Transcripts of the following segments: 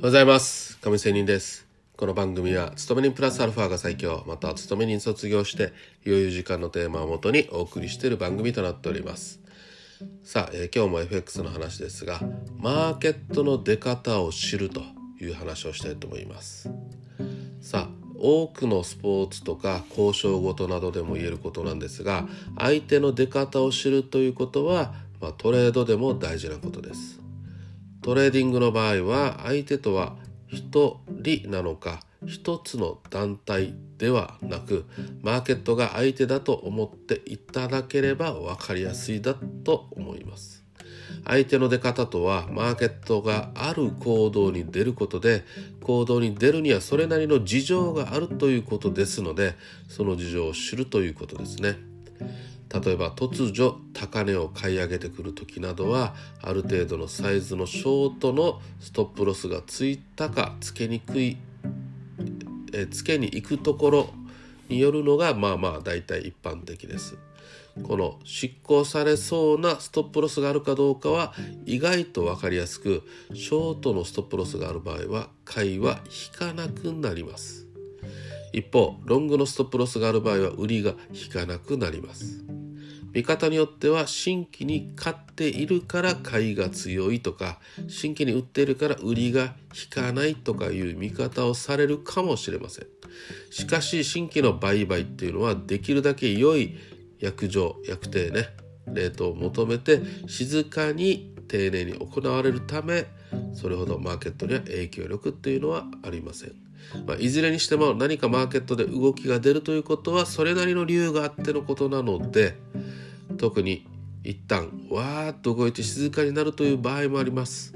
おはようございます。上仙人です。この番組は勤め人プラスアルファが最強。または勤め人卒業して余裕時間のテーマをもとにお送りしている番組となっております。さあ、えー、今日も FX の話ですがマーケットの出方を知るという話をしたいと思います。さあ多くのスポーツとか交渉事などでも言えることなんですが相手の出方を知るということは、まあ、トレードでも大事なことです。トレーディングの場合は相手とは1人なのか一つの団体ではなくマーケットが相手だと思っていただければ分かりやすいだと思います。相手の出方とはマーケットがある行動に出ることで行動に出るにはそれなりの事情があるということですのでその事情を知るということですね。例えば突如高値を買い上げてくる時などはある程度のサイズのショートのストップロスがついたかつけにくいえつけに行くところによるのがまあまあ大体一般的です。この執行されそうなストップロスがあるかどうかは意外と分かりやすくショートのストップロスがある場合は買いは引かなくなります。一方ロングのストップロスがある場合は売りが引かなくなります。見方によっては新規に買っているから買いが強いとか新規に売っているから売りが引かないとかいう見方をされるかもしれません。しかし新規の売買っていうのはできるだけ良い約定約定ねレートを求めて静かに丁寧に行われるためそれほどマーケットには影響力っていうのはありません、まあ、いずれにしても何かマーケットで動きが出るということはそれなりの理由があってのことなので特に一旦わーっと動いて静かになるという場合もあります。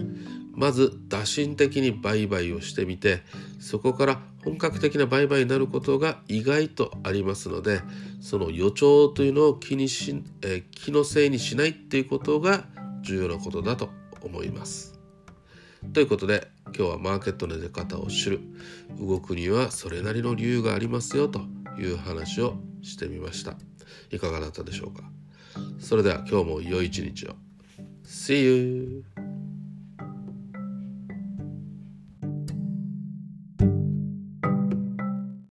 まず打診的に売買をしてみてそこから本格的な売買になることが意外とありますのでその予兆というのを気にし、え、気のせいにしないっていうことが重要なことだと思います。ということで今日はマーケットの出方を知る。動くにはそれなりの理由がありますよという話をしてみました。いかがだったでしょうか？それでは今日も良い一日を。See you!